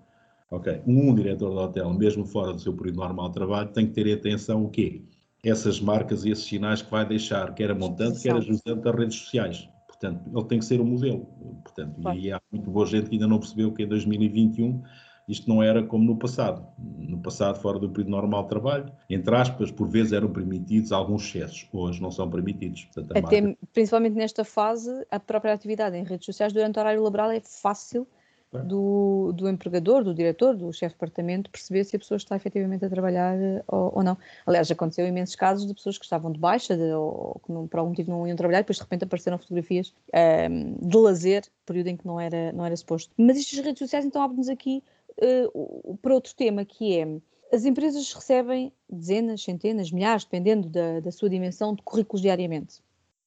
Ok, um diretor de hotel, mesmo fora do seu período normal de trabalho, tem que ter atenção o quê? Essas marcas e esses sinais que vai deixar, quer a montante, quer ajustante das redes sociais. Portanto, ele tem que ser o um modelo. Portanto, claro. e há muito boa gente que ainda não percebeu que em 2021 isto não era como no passado. No passado, fora do período normal de trabalho, entre aspas, por vezes eram permitidos alguns excessos, hoje não são permitidos. Portanto, Até, marca... Principalmente nesta fase, a própria atividade em redes sociais durante o horário laboral é fácil do, do empregador, do diretor, do chefe de departamento, perceber se a pessoa está efetivamente a trabalhar eh, ou, ou, não. Aliás, aconteceu imensos casos de pessoas que estavam de baixa de, ou que não, por algum motivo não iam trabalhar depois de repente apareceram fotografias um, ehm, de lazer, período em que não era, não era suposto. Mas estas redes sociais então abrem-nos aqui uh, para outro tema que é as empresas recebem dezenas, centenas, milhares, dependendo da, da sua dimensão, de currículos diariamente.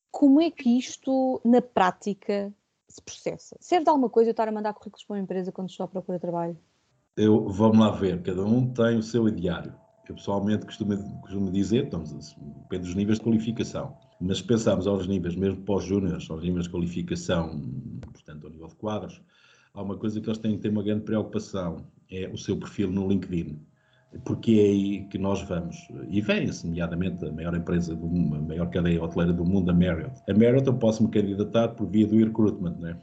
Como é que isto, na prática, se processa? Serve de alguma coisa eu estar a mandar currículos para uma empresa quando estou à procura de trabalho? Eu, vamos lá ver, cada um tem o seu ideário. Eu pessoalmente costumo, costumo dizer, estamos, depende dos níveis de qualificação, mas se pensarmos aos níveis, mesmo pós-júniores, aos níveis de qualificação, portanto, ao nível de quadros, há uma coisa que eles têm que ter uma grande preocupação, é o seu perfil no LinkedIn porque é aí que nós vamos. E vem-se, nomeadamente, a maior empresa, do mundo, a maior cadeia hoteleira do mundo, a Marriott. A Marriott eu posso me candidatar por via do recruitment, né?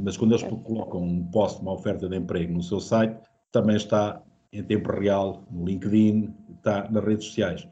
mas quando eles colocam um post, uma oferta de emprego no seu site, também está em tempo real no LinkedIn, está nas redes sociais.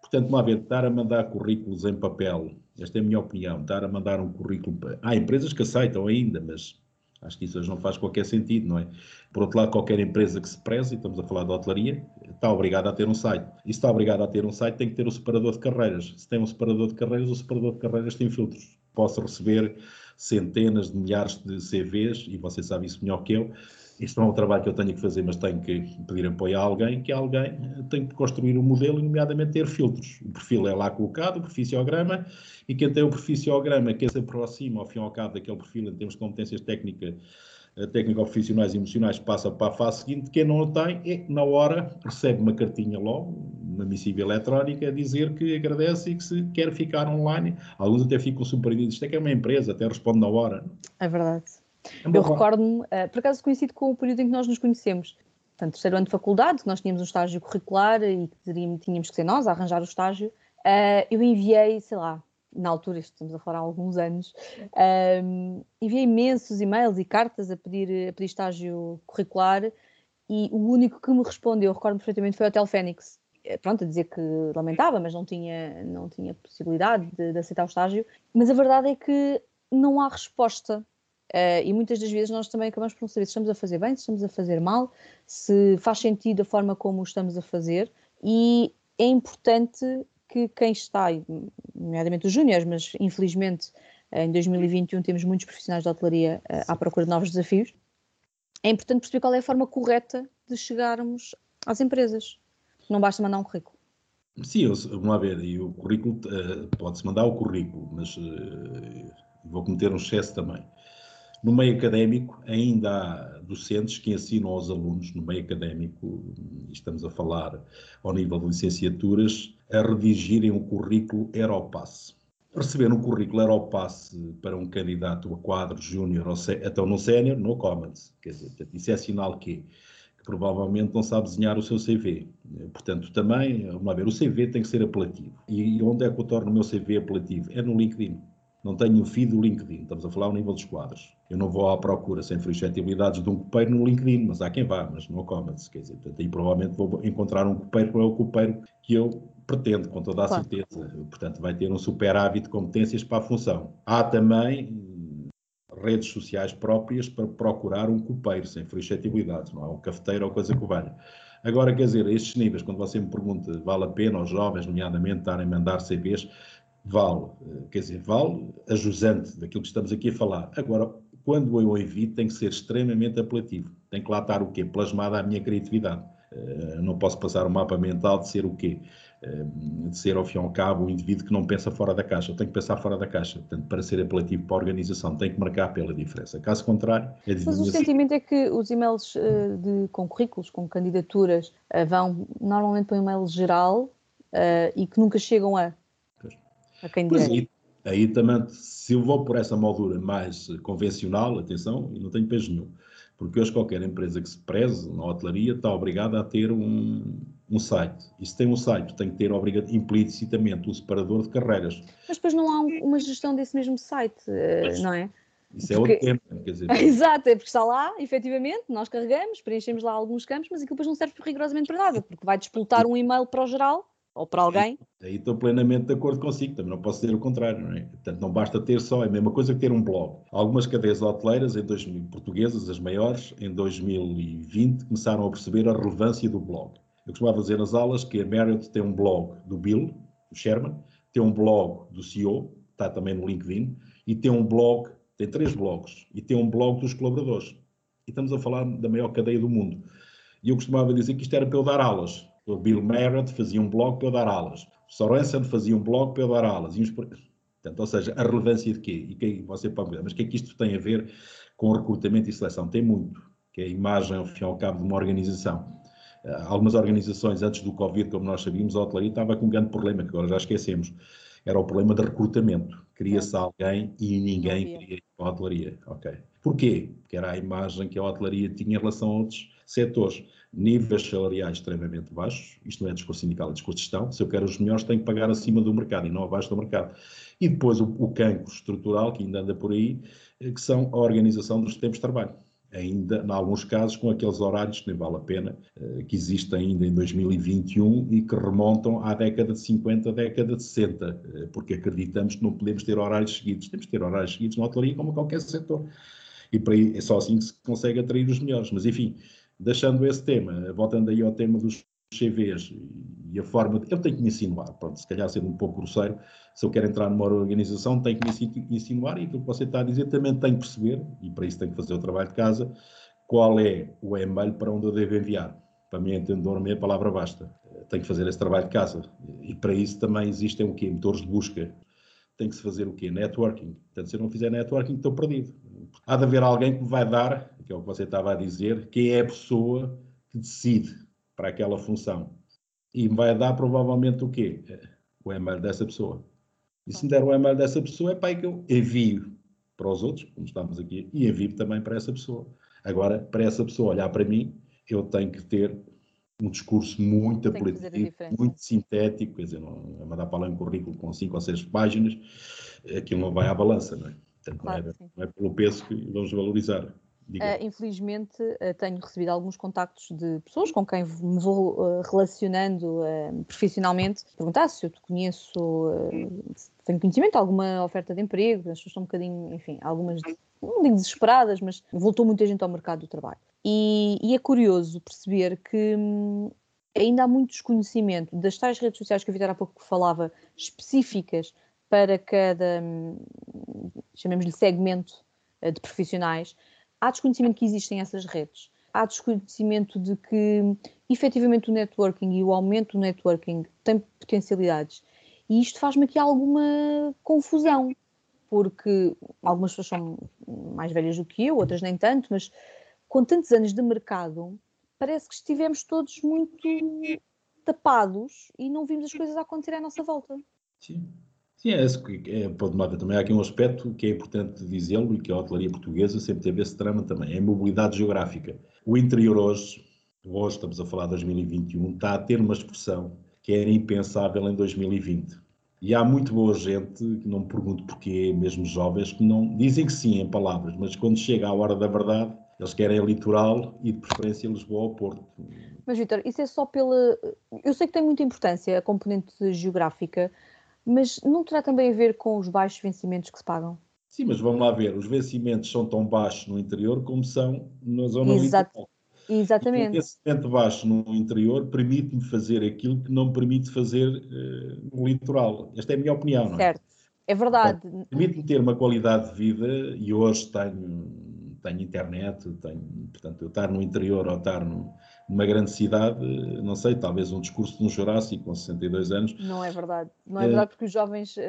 Portanto, uma vez, estar a mandar currículos em papel, esta é a minha opinião, estar a mandar um currículo. Há empresas que aceitam ainda, mas Acho que isso hoje não faz qualquer sentido, não é? Por outro lado, qualquer empresa que se preze, e estamos a falar de hotelaria, está obrigada a ter um site. E se está obrigada a ter um site, tem que ter o separador de carreiras. Se tem um separador de carreiras, o separador de carreiras tem filtros. Posso receber centenas de milhares de CVs, e você sabe isso melhor que eu, isto não é um trabalho que eu tenho que fazer, mas tenho que pedir apoio a alguém, que alguém tem que construir um modelo nomeadamente, ter filtros. O perfil é lá colocado, o proficiograma, e quem tem o proficiograma, que se aproxima, ao fim e ao cabo, daquele perfil em termos de competências técnicas, eh, técnico-profissionais e emocionais, passa para a fase seguinte. Quem não o tem, é, na hora, recebe uma cartinha logo, uma missiva eletrónica, a dizer que agradece e que se quer ficar online. Alguns até ficam surpreendidos. Isto é que é uma empresa, até responde na hora. É verdade. É eu recordo-me, uh, por acaso coincido com o período em que nós nos conhecemos. Portanto, terceiro ano de faculdade, que nós tínhamos um estágio curricular e que tínhamos que ser nós a arranjar o estágio. Uh, eu enviei, sei lá, na altura, estamos a falar há alguns anos, um, enviei imensos e-mails e cartas a pedir, a pedir estágio curricular e o único que me respondeu, recordo perfeitamente, foi o Hotel Fênix. Eh, pronto, a dizer que lamentava, mas não tinha, não tinha possibilidade de, de aceitar o estágio. Mas a verdade é que não há resposta Uh, e muitas das vezes nós também acabamos por não saber se estamos a fazer bem, se estamos a fazer mal, se faz sentido a forma como o estamos a fazer. E é importante que quem está, nomeadamente os júniores, mas infelizmente uh, em 2021 temos muitos profissionais de hotelaria uh, à procura de novos desafios, é importante perceber qual é a forma correta de chegarmos às empresas. Não basta mandar um currículo. Sim, vamos lá ver, e o currículo, pode-se mandar o currículo, mas vou cometer um excesso também no meio académico, ainda há docentes que ensinam aos alunos, no meio académico, estamos a falar ao nível de licenciaturas, a redigirem um currículo Aeropass. Receber um currículo Aeropass para um candidato a quadro júnior até no sénior, no comments. Quer dizer, isso é sinal que, provavelmente não sabe desenhar o seu CV. Portanto, também, vamos ver, o CV tem que ser apelativo. E onde é que eu torno o meu CV apelativo? É no LinkedIn não tenho um feed do LinkedIn, estamos a falar ao nível dos quadros. Eu não vou à procura sem suscetibilidades de um copeiro no LinkedIn, mas há quem vá, mas no comments, quer dizer, portanto, aí provavelmente vou encontrar um copeiro que é o copeiro que eu pretendo, com toda a claro. certeza. Portanto, vai ter um superávit de competências para a função. Há também redes sociais próprias para procurar um copeiro sem suscetibilidades, não é um cafeteiro ou coisa que valha. Agora, quer dizer, estes níveis, quando você me pergunta, vale a pena aos jovens, nomeadamente, estarem a mandar CVs, vale, eh, quer dizer, vale a jusante daquilo que estamos aqui a falar. Agora, quando eu evito, tem que ser extremamente apelativo. Tem que lá estar o quê? Plasmada a minha criatividade. Uh, não posso passar um mapa mental de ser o quê? Uh, de ser, ao fim e ao cabo, um indivíduo que não pensa fora da caixa. Eu tenho que pensar fora da caixa. Portanto, para ser apelativo para a organização, tem que marcar pela diferença. Caso contrário, é Mas o sentimento é que os e-mails uh, de, com currículos, com candidaturas, vão normalmente para um e-mail geral e que nunca chegam a, a quem dirige. Aí também, se eu vou por essa moldura mais convencional, atenção, e não tenho peso nenhum, porque hoje qualquer empresa que se preze na hotelaria está obrigada a ter um, um site. E se tem um site, tem que ter obrigado, implicitamente o um separador de carreiras. Mas depois não há uma gestão desse mesmo site, pois, não é? Isso é porque... outro tema, quer dizer. Exato, é porque está lá, efetivamente, nós carregamos, preenchemos lá alguns campos, mas aquilo depois não serve rigorosamente para nada, porque vai disputar um e-mail para o geral ou para alguém. Aí estou plenamente de acordo consigo, também não posso dizer o contrário, não é? Portanto, não basta ter só, é a mesma coisa que ter um blog. Algumas cadeias hoteleiras, em 2000, portuguesas, as maiores, em 2020, começaram a perceber a relevância do blog. Eu costumava dizer nas aulas que a Marriott tem um blog do Bill, do Sherman, tem um blog do CEO, está também no LinkedIn, e tem um blog, tem três blogs, e tem um blog dos colaboradores. E estamos a falar da maior cadeia do mundo. E eu costumava dizer que isto era para eu dar aulas o Bill Merritt fazia um blog para eu dar aulas. O Sorensen fazia um blog para eu dar aulas. E Portanto, ou seja, a relevância de quê? E que você pode dizer, mas o que é que isto tem a ver com recrutamento e seleção? Tem muito, que é a imagem, ao fim e ao cabo, de uma organização. Uh, algumas organizações, antes do Covid, como nós sabíamos, a hotelaria estava com um grande problema, que agora já esquecemos. Era o problema de recrutamento. Queria-se alguém e ninguém queria ir para a hotelaria. Ok. Porquê? Porque era a imagem que a hotelaria tinha em relação a outros setores níveis salariais extremamente baixos, isto não é discurso sindical, é discurso de gestão, se eu quero os melhores tenho que pagar acima do mercado e não abaixo do mercado. E depois o, o cancro estrutural que ainda anda por aí, eh, que são a organização dos tempos de trabalho. Ainda, em alguns casos, com aqueles horários que nem vale a pena, eh, que existem ainda em 2021 e que remontam à década de 50, década de 60, eh, porque acreditamos que não podemos ter horários seguidos. Temos que ter horários seguidos na hotelaria como qualquer setor. E para aí, é só assim que se consegue atrair os melhores. Mas, enfim, deixando esse tema, voltando aí ao tema dos CVs e a forma de. Eu tenho que me insinuar, pronto, se calhar sendo um pouco grosseiro, se eu quero entrar numa organização, tenho que me insinuar e aquilo que você está a dizer também tenho que perceber, e para isso tenho que fazer o trabalho de casa, qual é o e-mail para onde eu devo enviar. Para mim, entendedor, a palavra basta. Tenho que fazer esse trabalho de casa. E para isso também existem o quê? Motores de busca. Tem que se fazer o quê? Networking. Portanto, se eu não fizer networking, estou perdido. Há de haver alguém que vai dar que é o que você estava a dizer, que é a pessoa que decide para aquela função. E vai dar provavelmente o quê? O e-mail dessa pessoa. E se me der o e-mail dessa pessoa, é para aí que eu envio para os outros, como estamos aqui, e envio também para essa pessoa. Agora, para essa pessoa olhar para mim, eu tenho que ter um discurso muito apelativo, muito sintético, quer dizer, não é mandar para lá um currículo com cinco ou seis páginas, aquilo não vai à balança, não é? Portanto, claro, não, é, não é pelo peso que vamos valorizar. Uh, infelizmente, uh, tenho recebido alguns contactos de pessoas com quem me vou uh, relacionando profissionalmente. Perguntar se eu te conheço, se tenho conhecimento de alguma oferta de emprego. As pessoas estão um bocadinho, enfim, algumas, não digo desesperadas, mas voltou muita gente ao mercado do trabalho. E, e é curioso perceber que hum, ainda há muito desconhecimento das tais redes sociais que a Vitor há pouco falava, específicas para cada, hum, chamemos-lhe segmento de profissionais há desconhecimento que existem essas redes, há desconhecimento de que efetivamente o networking e o aumento do networking tem potencialidades. E isto faz-me aqui alguma confusão, porque algumas pessoas são mais velhas do que eu, outras nem tanto, mas com tantos anos de mercado, parece que estivemos todos muito tapados e não vimos as coisas acontecer à nossa volta. Sim. Sim, é, é, pode haver também há aqui um aspecto que é importante dizê-lo e que a hotelaria portuguesa sempre teve esse trama também, é a mobilidade geográfica. O interior hoje, hoje estamos a falar de 2021, está a ter uma expressão que era impensável em 2020. E há muito boa gente, que não me pergunto porquê, mesmo jovens, que não dizem que sim em palavras, mas quando chega a hora da verdade, eles querem litoral e de preferência Lisboa ou Porto. Mas, Vitor, isso é só pela. Eu sei que tem muita importância a componente geográfica, mas não terá também a ver com os baixos vencimentos que se pagam? Sim, mas vamos lá ver, os vencimentos são tão baixos no interior como são na zona Exato. litoral. Exatamente. E esse vencimento baixo no interior permite-me fazer aquilo que não me permite fazer uh, no litoral. Esta é a minha opinião, não é? Certo. É verdade. Permite-me ter uma qualidade de vida e hoje tenho, tenho internet, tenho, portanto, eu estar no interior ou estar no, numa grande cidade, não sei, talvez um discurso de um Jurássico com 62 anos. Não é verdade. Não é verdade porque os jovens, uh,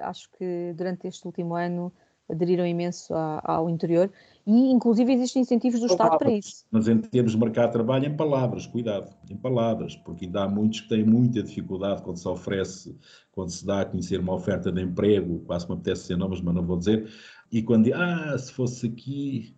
acho que durante este último ano, aderiram imenso a, ao interior e inclusive existem incentivos do Estado para isso. Mas em termos de mercado de trabalho, em palavras, cuidado, em palavras, porque ainda há muitos que têm muita dificuldade quando se oferece, quando se dá a conhecer uma oferta de emprego, quase me apetece ser nomes, mas não vou dizer, e quando ah, se fosse aqui...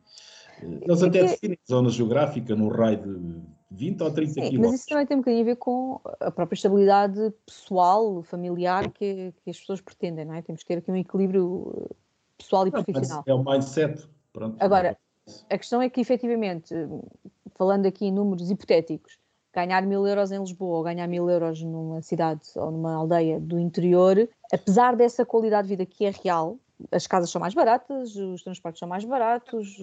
Eh, eles é até que... zona geográfica no raio de 20 ou 30 Sim, Mas isso também tem um bocadinho a ver com a própria estabilidade pessoal, familiar que, que as pessoas pretendem, não é? Temos que ter aqui um equilíbrio pessoal e profissional. É o mindset. Pronto. Agora, a questão é que, efetivamente, falando aqui em números hipotéticos, ganhar mil euros em Lisboa ou ganhar mil euros numa cidade ou numa aldeia do interior, apesar dessa qualidade de vida que é real, as casas são mais baratas, os transportes são mais baratos,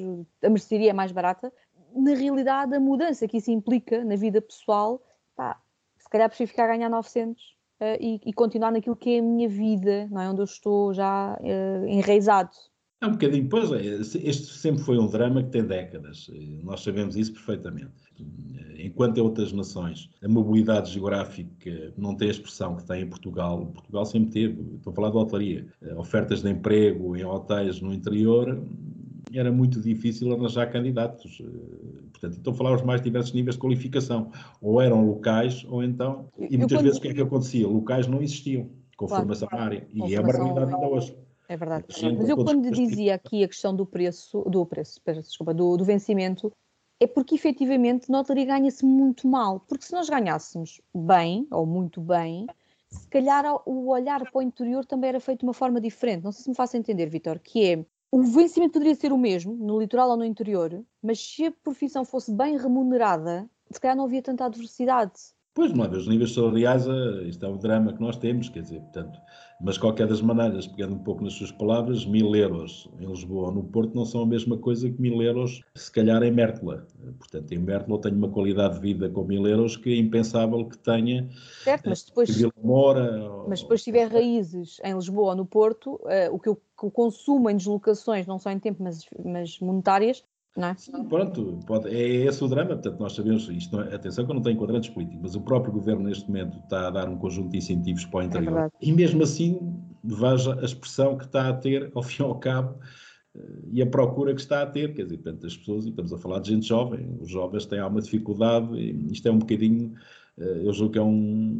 a mercearia é mais barata, na realidade a mudança que isso implica na vida pessoal, pá, se calhar prefiro ficar a ganhar 900 uh, e, e, continuar naquilo que é a minha vida, não é? Onde eu estou já uh, enraizado. É um bocadinho, pois é, este sempre foi um drama que tem décadas, nós sabemos isso perfeitamente. Enquanto em outras nações a mobilidade geográfica não tem a expressão que tem em Portugal, Portugal sempre teve, estou a falar de hotelaria, ofertas de emprego em hotéis no interior, era muito difícil arranjar candidatos. Portanto, estou a falar os mais diversos níveis de qualificação. Ou eram locais, ou então. E muitas vezes o que é que acontecia? Locais não existiam com claro, formação na área. E é uma realidade ainda hoje. É verdade. Mas eu quando dizia aqui a questão do preço, do preço, desculpa, do, do vencimento, é porque efetivamente na lotaria ganha-se muito mal. Porque se nós ganhássemos bem, ou muito bem, se calhar o olhar para o interior também era feito de uma forma diferente. Não sei se me faço entender, Vitor, que é o vencimento poderia ser o mesmo, no litoral ou no interior, mas se a profissão fosse bem remunerada, se calhar não havia tanta adversidade. Pois, não é? Os níveis salariais, eh, isto é o drama que nós temos, quer dizer, portanto, mas qualquer das maneiras, pegando um pouco nas suas palavras, mil euros em Lisboa ou no Porto não são a mesma coisa que mil euros, se calhar, em Mértola. Portanto, em Mértola tenho uma qualidade de vida com mil euros que é impensável que tenha. Certo, mas depois, Mora, mas depois se tiver raízes em Lisboa ou no Porto, uh, o que eu o consumo em deslocações, não só em tempo, mas, mas monetárias, não é? Pronto, pode, é esse o drama. Portanto, nós sabemos, isto é, atenção que eu não tenho quadrantes políticos, mas o próprio governo neste momento está a dar um conjunto de incentivos para o é interior. É e mesmo assim, veja a expressão que está a ter, ao fim e ao cabo, eh, e a procura que está a ter, quer dizer, tantas pessoas, e estamos a falar de gente jovem, os jovens têm alguma dificuldade, isto é um bocadinho, eh, eu julgo que é um,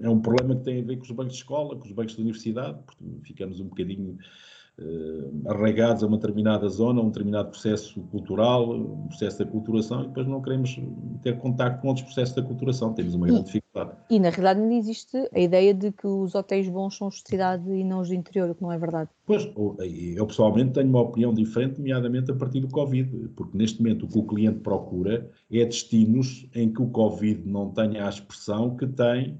é um problema que tem a ver com os bancos de escola, com os bancos de universidade, porque ficamos um bocadinho arraigados a uma determinada zona, a um determinado processo cultural, um processo de aculturação, e depois não queremos ter contato com outros processos de aculturação, temos uma grande dificuldade. E na realidade ainda existe a ideia de que os hotéis bons são os de cidade e não os de interior, o que não é verdade. Pois, eu pessoalmente tenho uma opinião diferente, nomeadamente a partir do Covid, porque neste momento o que o cliente procura é destinos em que o Covid não tenha a expressão que tem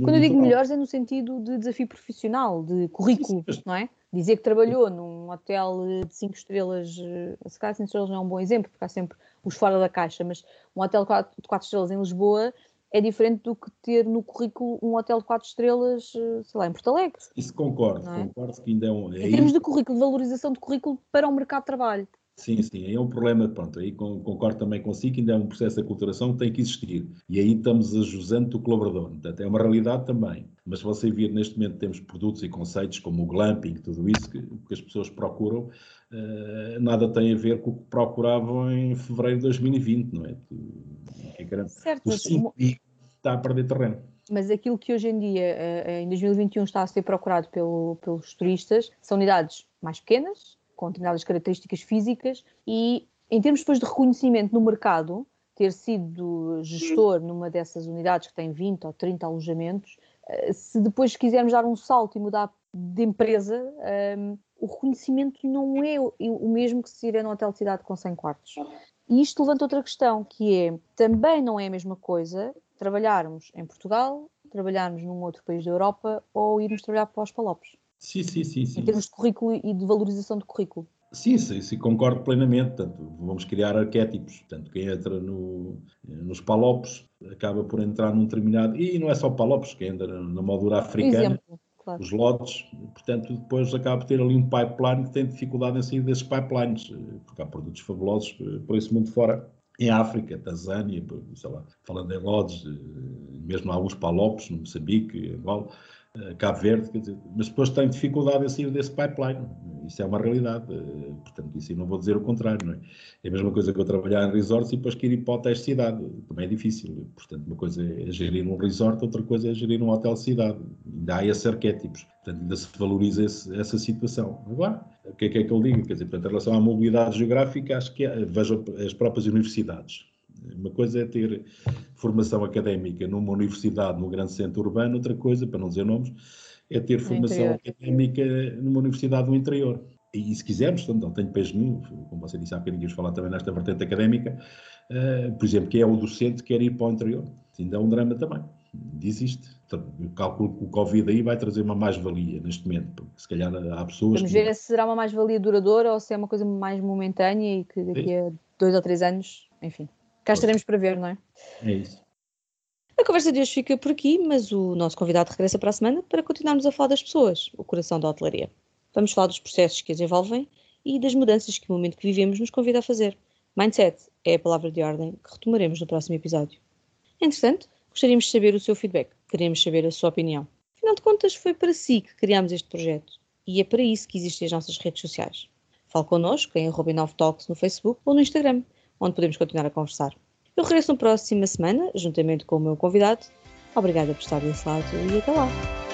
quando eu digo melhores é no sentido de desafio profissional, de currículo, não é? Dizer que trabalhou num hotel de 5 estrelas, eh, se calhar 5 estrelas não é um bom exemplo, porque há sempre os fora da caixa, mas um hotel de 4 estrelas em Lisboa é diferente do que ter no currículo um hotel de 4 estrelas, eh, sei lá, em Porto Alegre. Isso concordo, é? concordo que ainda é um... É em termos de currículo, de valorização de currículo para o mercado de trabalho. Sim, sim, aí é um problema, pronto, aí concordo também consigo que ainda é um processo de aculturação que tem que existir. E aí estamos ajusando o colaborador, portanto é uma realidade também. Mas se você vir neste momento temos produtos e conceitos como o glamping, tudo isso que, que as pessoas procuram, uh, nada tem a ver com o que procuravam em fevereiro de 2020, não é? é certo, mas... E está a perder terreno. Mas aquilo que hoje em dia, uh, em 2021, está a ser procurado pelo, pelos turistas são unidades mais pequenas, com determinadas características físicas e, em termos depois de reconhecimento no mercado, ter sido gestor numa dessas unidades que tem 20 ou 30 alojamentos, eh, se depois quisermos dar um salto e mudar de empresa, um, ehm, o reconhecimento não é o mesmo que se ir num hotel de cidade com 100 quartos. E isto levanta outra questão, que é, também não é a mesma coisa trabalharmos em Portugal, trabalharmos num outro país da Europa ou irmos trabalhar para os Palopes. Sim, sim, sim, sim. Em termos de currículo e de valorização de currículo. Sim, sim, sim, concordo plenamente. Portanto, vamos criar arquétipos. Portanto, quem entra no, nos palopes acaba por entrar num determinado. E não é só palopes, quem entra na moldura africana. Exemplo, claro. os lotes, portanto, depois acaba por ter ali um pipeline que tem dificuldade em sair desses pipelines, porque há produtos fabulosos por esse mundo fora em África, Tanzânia, sei lá, falando em Lodges, mesmo alguns palopes, no Moçambique, Angola, eh, Cabo Verde, quer dizer, mas depois tem dificuldade em sair desse pipeline. Isso é uma realidade. Eh, portanto, isso eu não vou dizer o contrário, não é? É a mesma coisa que eu trabalhar em resorts e depois querer ir para hotéis de cidade. Também é difícil. Portanto, uma coisa é gerir um resort, outra coisa é gerir um hotel de cidade. Ainda há esses arquétipos. Portanto, ainda se valoriza esse, essa situação. Agora, o que é que, é que eu digo? Quer dizer, portanto, em relação à mobilidade geográfica, acho que vejo as próprias universidades uma coisa é ter formação académica numa universidade no grande centro urbano, outra coisa, para não dizer nomes, é ter formação académica numa universidade no interior. E, se quisermos, não tenho peso nenhum, como você disse há bocadinho, íamos falar também nesta vertente académica, uh, por exemplo, que é o docente que quer ir para o interior. Ainda é um drama também. Existe. Eu calculo que o Covid aí vai trazer uma mais-valia neste momento, porque se calhar há pessoas. Vamos ver se será uma mais-valia duradoura ou se é uma coisa mais momentânea e que daqui a dois ou três anos, enfim. Cá estaremos para ver, não é? É isso. A conversa de hoje fica por aqui, mas o nosso convidado regressa para a semana para continuarmos a falar das pessoas, o coração da hotelaria. Vamos falar dos processos que as envolvem e das mudanças que o momento que vivemos nos convida a fazer. Mindset é a palavra de ordem que retomaremos no próximo episódio. Entretanto, gostaríamos de saber o seu feedback, queremos saber a sua opinião. Afinal de contas, foi para si que criámos este projeto e é para isso que existem as nossas redes sociais. Fale connosco em Robin Talks no Facebook ou no Instagram onde podemos continuar a conversar. Eu regresso na próxima semana, juntamente com o meu convidado. Obrigada por estar desse lado e até lá!